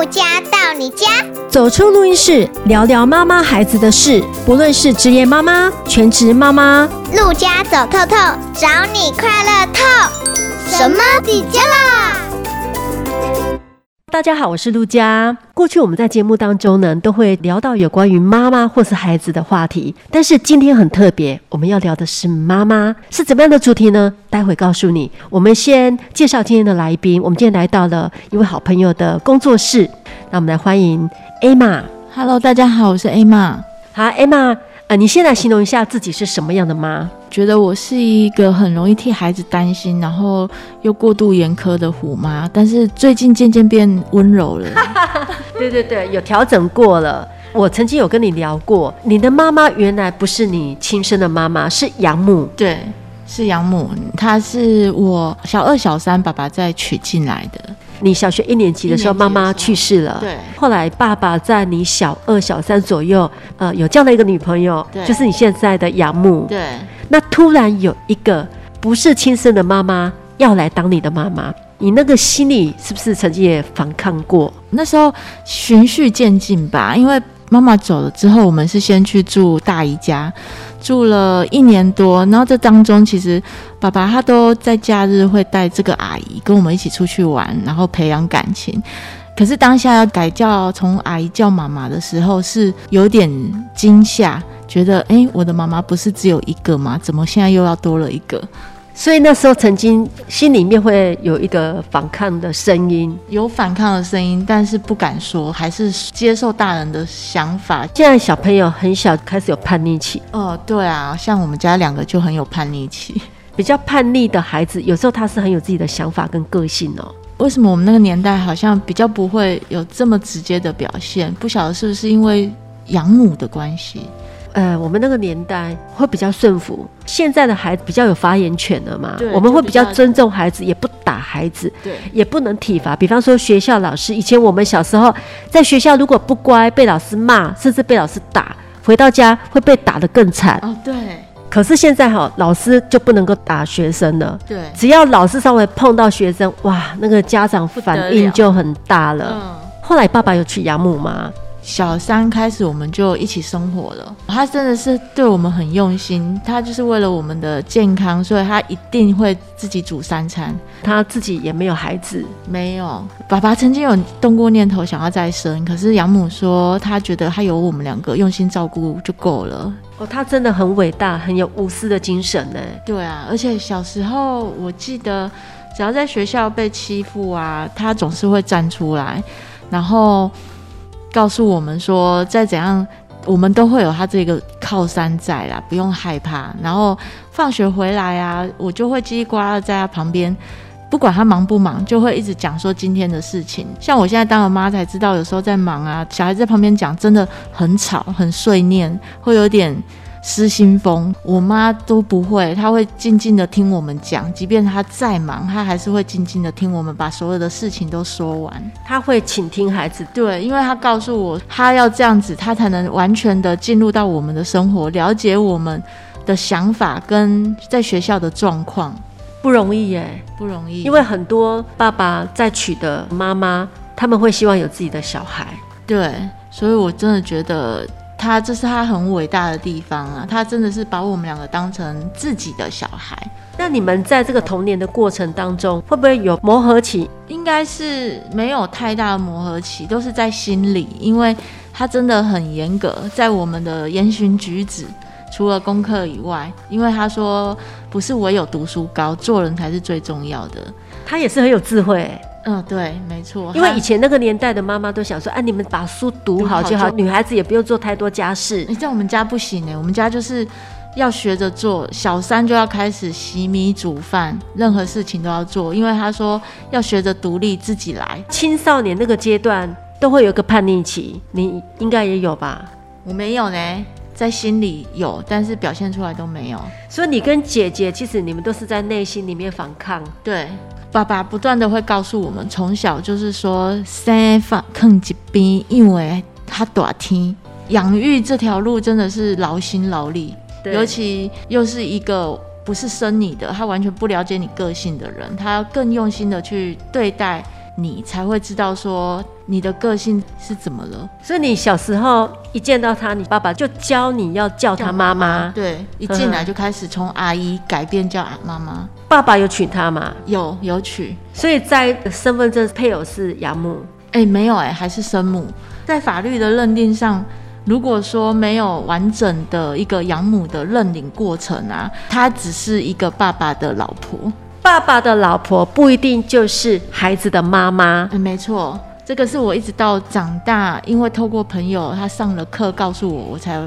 陆家到你家，走出录音室，聊聊妈妈孩子的事。不论是职业妈妈、全职妈妈，陆家走透透，找你快乐透。什么底家啦？大家好，我是陆家。过去我们在节目当中呢，都会聊到有关于妈妈或是孩子的话题。但是今天很特别，我们要聊的是妈妈，是怎么样的主题呢？待会告诉你。我们先介绍今天的来宾。我们今天来到了一位好朋友的工作室，那我们来欢迎 Emma。Hello，大家好，我是 Emma。好，Emma。呃，你先来形容一下自己是什么样的妈？觉得我是一个很容易替孩子担心，然后又过度严苛的虎妈，但是最近渐渐变温柔了。对对对，有调整过了。我曾经有跟你聊过，你的妈妈原来不是你亲生的妈妈，是养母。对，是养母，她是我小二、小三爸爸再娶进来的。你小学一年级的时候，妈妈去世了。对。后来爸爸在你小二、小三左右，呃，有交了一个女朋友，就是你现在的养母。对。那突然有一个不是亲生的妈妈要来当你的妈妈，你那个心里是不是曾经也反抗过？那时候循序渐进吧，因为。妈妈走了之后，我们是先去住大姨家，住了一年多。然后这当中，其实爸爸他都在假日会带这个阿姨跟我们一起出去玩，然后培养感情。可是当下要改叫从阿姨叫妈妈的时候，是有点惊吓，觉得哎，我的妈妈不是只有一个吗？怎么现在又要多了一个？所以那时候曾经心里面会有一个反抗的声音，有反抗的声音，但是不敢说，还是接受大人的想法。现在小朋友很小开始有叛逆期，哦，对啊，像我们家两个就很有叛逆期，比较叛逆的孩子，有时候他是很有自己的想法跟个性哦。为什么我们那个年代好像比较不会有这么直接的表现？不晓得是不是因为养母的关系？呃，我们那个年代会比较顺服，现在的孩子比较有发言权了嘛。我们会比较尊重孩子，也不打孩子，对，也不能体罚。比方说学校老师，以前我们小时候在学校如果不乖，被老师骂，甚至被老师打，回到家会被打得更惨。哦，对。可是现在哈，老师就不能够打学生了。对，只要老师稍微碰到学生，哇，那个家长反应就很大了。嗯。后来爸爸有去养母吗？小三开始我们就一起生活了，他真的是对我们很用心，他就是为了我们的健康，所以他一定会自己煮三餐。他自己也没有孩子，没有。爸爸曾经有动过念头想要再生，可是养母说他觉得他有我们两个用心照顾就够了。哦，他真的很伟大，很有无私的精神呢。对啊，而且小时候我记得，只要在学校被欺负啊，他总是会站出来，然后。告诉我们说，再怎样，我们都会有他这个靠山在啦，不用害怕。然后放学回来啊，我就会叽里呱啦在他旁边，不管他忙不忙，就会一直讲说今天的事情。像我现在当了妈才知道，有时候在忙啊，小孩在旁边讲，真的很吵，很碎念，会有点。失心疯，我妈都不会，她会静静的听我们讲，即便她再忙，她还是会静静的听我们把所有的事情都说完。她会倾听孩子，对，因为她告诉我，她要这样子，她才能完全的进入到我们的生活，了解我们的想法跟在学校的状况，不容易耶，不容易。因为很多爸爸在娶的妈妈，他们会希望有自己的小孩，对，所以我真的觉得。他这是他很伟大的地方啊！他真的是把我们两个当成自己的小孩。那你们在这个童年的过程当中，会不会有磨合期？应该是没有太大的磨合期，都是在心里，因为他真的很严格，在我们的言行举止，除了功课以外，因为他说不是唯有读书高，做人才是最重要的。他也是很有智慧。嗯，对，没错。因为以前那个年代的妈妈都想说，哎，你们把书读好就好，女孩子也不用做太多家事。你在我们家不行哎，我们家就是要学着做，小三就要开始洗米煮饭，任何事情都要做，因为他说要学着独立自己来。青少年那个阶段都会有个叛逆期，你应该也有吧？我没有呢，在心里有，但是表现出来都没有。所以你跟姐姐其实你们都是在内心里面反抗，对。爸爸不断的会告诉我们，从小就是说生放坑一边，因为他短听养育这条路真的是劳心劳力，尤其又是一个不是生你的，他完全不了解你个性的人，他要更用心的去对待你，才会知道说你的个性是怎么了。所以你小时候一见到他，你爸爸就教你要叫他妈妈。对，一进来就开始从阿姨改变叫妈妈。爸爸有娶她吗？有，有娶。所以在身份证配偶是养母。哎、欸，没有哎、欸，还是生母。在法律的认定上，如果说没有完整的一个养母的认领过程啊，她只是一个爸爸的老婆。爸爸的老婆不一定就是孩子的妈妈。嗯，没错，这个是我一直到长大，因为透过朋友他上了课告诉我，我才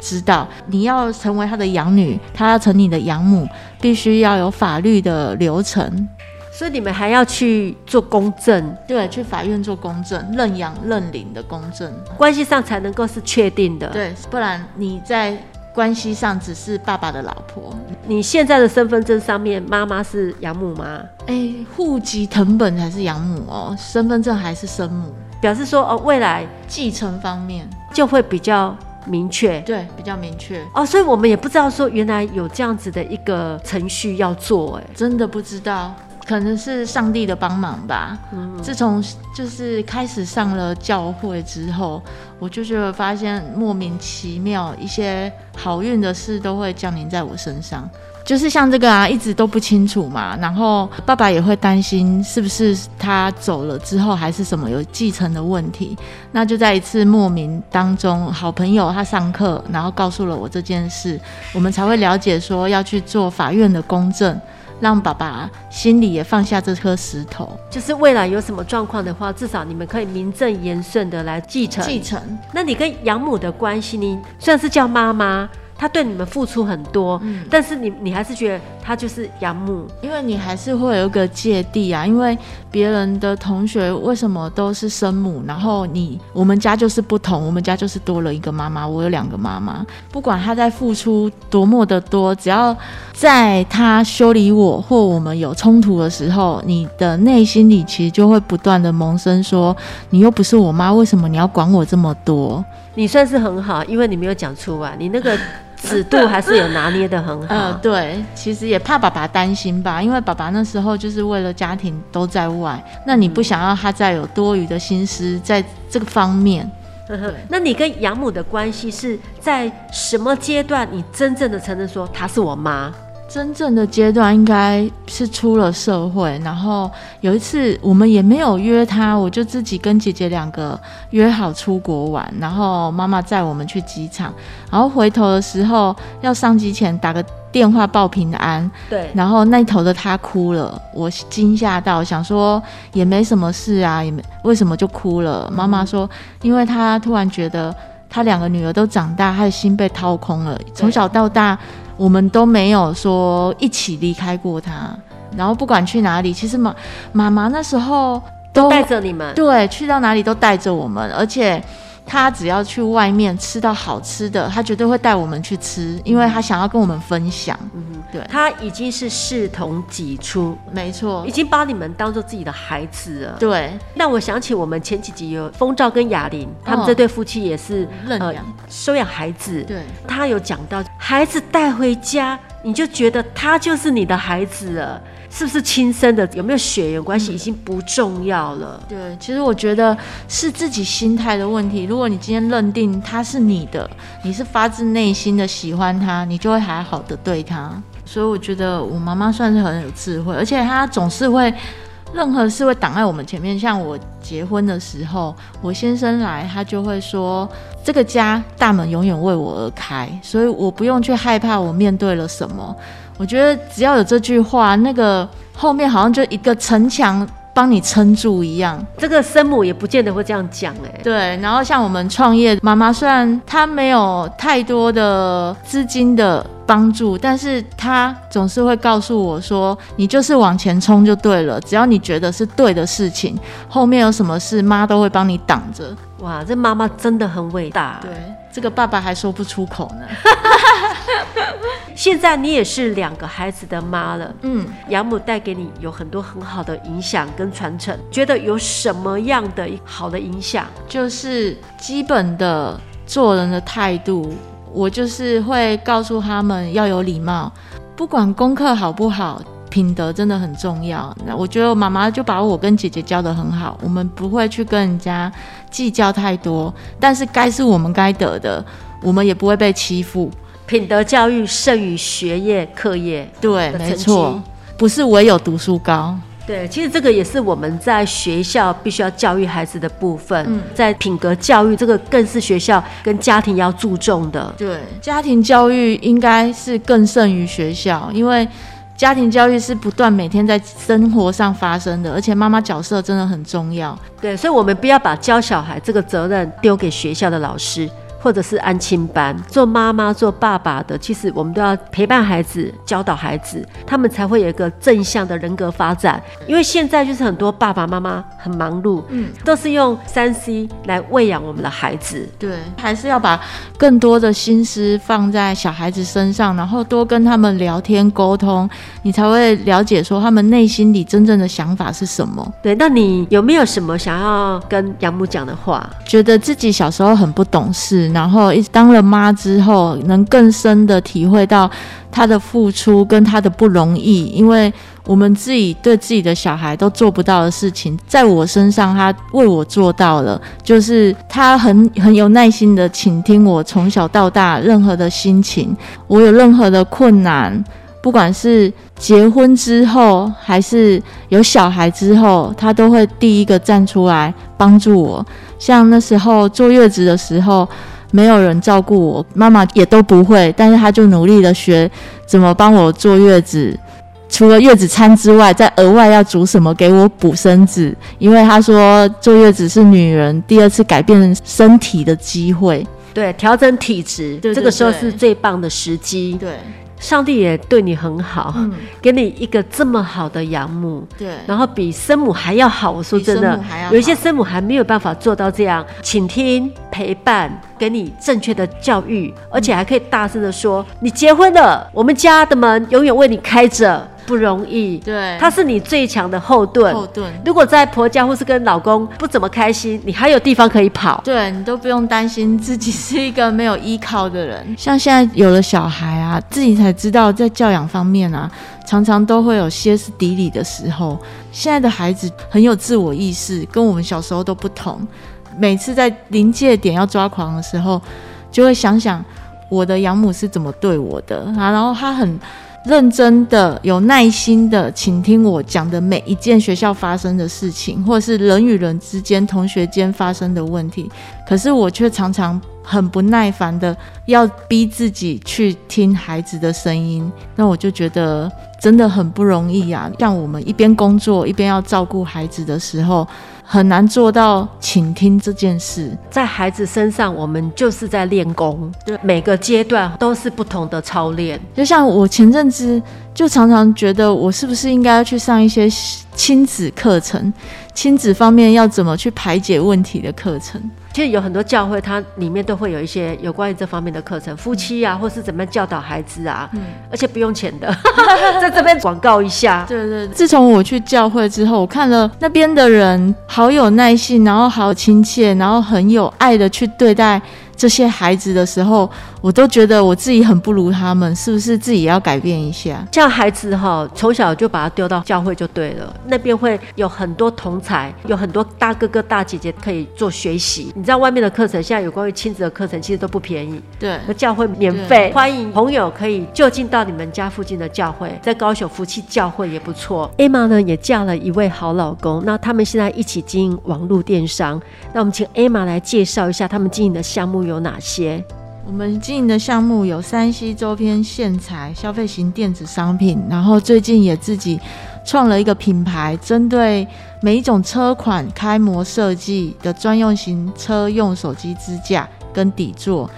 知道，你要成为他的养女，他要成你的养母，必须要有法律的流程。所以你们还要去做公证，对，去法院做公证，认养认领的公证，关系上才能够是确定的。对，不然你在。关系上只是爸爸的老婆。你现在的身份证上面妈妈是养母吗？哎、欸，户籍成本才是养母哦，身份证还是生母，表示说哦，未来继承方面就会比较明确。对，比较明确哦，所以我们也不知道说原来有这样子的一个程序要做，哎，真的不知道。可能是上帝的帮忙吧。嗯，自从就是开始上了教会之后，我就觉得发现莫名其妙一些好运的事都会降临在我身上。就是像这个啊，一直都不清楚嘛。然后爸爸也会担心是不是他走了之后还是什么有继承的问题。那就在一次莫名当中，好朋友他上课，然后告诉了我这件事，我们才会了解说要去做法院的公证。让爸爸心里也放下这颗石头，就是未来有什么状况的话，至少你们可以名正言顺的来继承。继承。那你跟养母的关系，你虽然是叫妈妈。她对你们付出很多，嗯，但是你你还是觉得他就是养母，因为你还是会有一个芥蒂啊，因为别人的同学为什么都是生母，然后你我们家就是不同，我们家就是多了一个妈妈，我有两个妈妈，不管他在付出多么的多，只要在他修理我或我们有冲突的时候，你的内心里其实就会不断的萌生说，你又不是我妈，为什么你要管我这么多？你算是很好，因为你没有讲出来，你那个。尺度还是有拿捏的很好。呃，对，其实也怕爸爸担心吧，因为爸爸那时候就是为了家庭都在外，那你不想要他再有多余的心思在这个方面。嗯，那你跟养母的关系是在什么阶段？你真正的承认说她是我妈？真正的阶段应该是出了社会，然后有一次我们也没有约他，我就自己跟姐姐两个约好出国玩，然后妈妈载我们去机场，然后回头的时候要上机前打个电话报平安，对，然后那头的他哭了，我惊吓到，想说也没什么事啊，也没为什么就哭了？妈妈说，因为他突然觉得他两个女儿都长大，他的心被掏空了，从小到大。我们都没有说一起离开过他，然后不管去哪里，其实妈妈妈那时候都带着你们，对，去到哪里都带着我们，而且。他只要去外面吃到好吃的，他绝对会带我们去吃，因为他想要跟我们分享。嗯，对，他已经是视同己出，没错，已经把你们当做自己的孩子了。对，那我想起我们前几集有风照跟雅玲，他们这对夫妻也是认养、呃、收养孩子。对，他有讲到孩子带回家，你就觉得他就是你的孩子了。是不是亲生的？有没有血缘关系已经不重要了。对，其实我觉得是自己心态的问题。如果你今天认定他是你的，你是发自内心的喜欢他，你就会还好的对他。所以我觉得我妈妈算是很有智慧，而且她总是会任何事会挡在我们前面。像我结婚的时候，我先生来，他就会说这个家大门永远为我而开，所以我不用去害怕我面对了什么。我觉得只要有这句话，那个后面好像就一个城墙帮你撑住一样。这个生母也不见得会这样讲哎。对，然后像我们创业，妈妈虽然她没有太多的资金的帮助，但是她总是会告诉我说：“你就是往前冲就对了，只要你觉得是对的事情，后面有什么事，妈都会帮你挡着。”哇，这妈妈真的很伟大。对，这个爸爸还说不出口呢。现在你也是两个孩子的妈了，嗯，养母带给你有很多很好的影响跟传承，觉得有什么样的好的影响？就是基本的做人的态度，我就是会告诉他们要有礼貌，不管功课好不好，品德真的很重要。那我觉得妈妈就把我跟姐姐教得很好，我们不会去跟人家计较太多，但是该是我们该得的，我们也不会被欺负。品德教育胜于学业课业，对，没错，不是唯有读书高。对，其实这个也是我们在学校必须要教育孩子的部分。嗯，在品格教育这个更是学校跟家庭要注重的。对，家庭教育应该是更胜于学校，因为家庭教育是不断每天在生活上发生的，而且妈妈角色真的很重要。对，所以我们不要把教小孩这个责任丢给学校的老师。或者是安亲班，做妈妈做爸爸的，其实我们都要陪伴孩子，教导孩子，他们才会有一个正向的人格发展。因为现在就是很多爸爸妈妈很忙碌，嗯，都是用三 C 来喂养我们的孩子。对，还是要把更多的心思放在小孩子身上，然后多跟他们聊天沟通，你才会了解说他们内心里真正的想法是什么。对，那你有没有什么想要跟养母讲的话？觉得自己小时候很不懂事。然后一当了妈之后，能更深的体会到她的付出跟她的不容易，因为我们自己对自己的小孩都做不到的事情，在我身上她为我做到了，就是她很很有耐心的倾听我从小到大任何的心情，我有任何的困难，不管是结婚之后还是有小孩之后，她都会第一个站出来帮助我。像那时候坐月子的时候。没有人照顾我，妈妈也都不会，但是她就努力的学怎么帮我坐月子，除了月子餐之外，再额外要煮什么给我补身子，因为她说坐月子是女人第二次改变身体的机会，对，调整体质，对对对，这个时候是最棒的时机，对。上帝也对你很好，嗯，给你一个这么好的养母，对，然后比生母还要好。我说真的，有一些生母还没有办法做到这样，请听、陪伴，给你正确的教育，而且还可以大声的说：“你结婚了，我们家的门永远为你开着。”不容易，对，他是你最强的后盾。后盾。如果在婆家或是跟老公不怎么开心，你还有地方可以跑。对，你都不用担心自己是一个没有依靠的人。像现在有了小孩啊，自己才知道在教养方面啊，常常都会有歇斯底里的时候。现在的孩子很有自我意识，跟我们小时候都不同。每次在临界点要抓狂的时候，就会想想我的养母是怎么对我的啊，然后他很。认真的、有耐心的倾听我讲的每一件学校发生的事情，或者是人与人之间、同学间发生的问题，可是我却常常很不耐烦的要逼自己去听孩子的声音，那我就觉得真的很不容易呀。像我们一边工作一边要照顾孩子的时候。很难做到倾听这件事，在孩子身上，我们就是在练功。对，每个阶段都是不同的操练。就像我前阵子就常常觉得，我是不是应该要去上一些亲子课程，亲子方面要怎么去排解问题的课程。其实有很多教会，它里面都会有一些有关于这方面的课程，夫妻啊，或是怎么样教导孩子啊，嗯，而且不用钱的，在这边广告一下。对，对对，自从我去教会之后，我看了那边的人好有耐心，然后好亲切，然后很有爱的去对待。这些孩子的时候，我都觉得我自己很不如他们，是不是自己要改变一下？像孩子哈，从小就把他丢到教会就对了，那边会有很多同才，有很多大哥哥大姐姐可以做学习。你知道外面的课程，现在有关于亲子的课程，其实都不便宜。对，和教会免费，欢迎朋友可以就近到你们家附近的教会，在高雄福气教会也不错。Emma 呢也嫁了一位好老公，那他们现在一起经营网络电商。那我们请 Emma 来介绍一下他们经营的项目。有哪些？我们经营的项目有山西周边、线材、消费型电子商品，然后最近也自己创了一个品牌，针对每一种车款开模设计的专用型车用手机支架跟底座。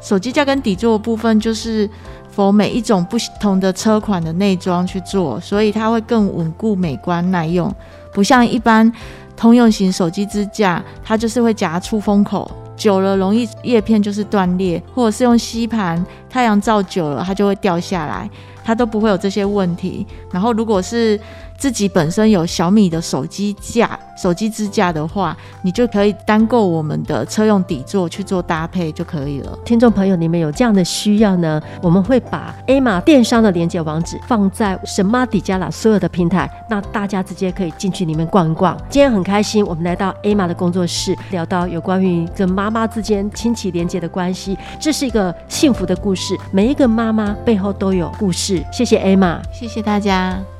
手机架跟底座部分就是否每一种不同的车款的内装去做，所以它会更稳固、美观、耐用，不像一般通用型手机支架，它就是会夹出风口。久了容易叶片就是断裂，或者是用吸盘，太阳照久了它就会掉下来，它都不会有这些问题。然后如果是自己本身有小米的手机架、手机支架的话，你就可以单购我们的车用底座去做搭配就可以了。听众朋友，你们有这样的需要呢？我们会把 Emma 电商的连接网址放在神妈底加拉所有的平台，那大家直接可以进去里面逛一逛。今天很开心，我们来到 Emma 的工作室，聊到有关于跟妈妈之间亲戚连接的关系，这是一个幸福的故事。每一个妈妈背后都有故事。谢谢 Emma，谢谢大家。